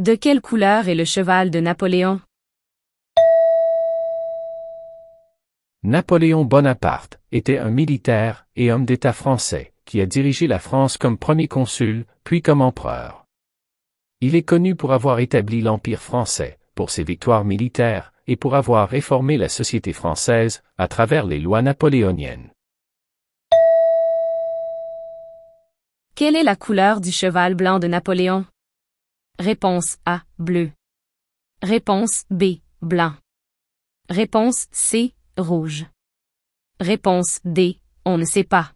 De quelle couleur est le cheval de Napoléon? Napoléon Bonaparte était un militaire et homme d'État français qui a dirigé la France comme premier consul, puis comme empereur. Il est connu pour avoir établi l'Empire français, pour ses victoires militaires, et pour avoir réformé la société française à travers les lois napoléoniennes. Quelle est la couleur du cheval blanc de Napoléon? Réponse A. Bleu. Réponse B. Blanc. Réponse C. Rouge. Réponse D. On ne sait pas.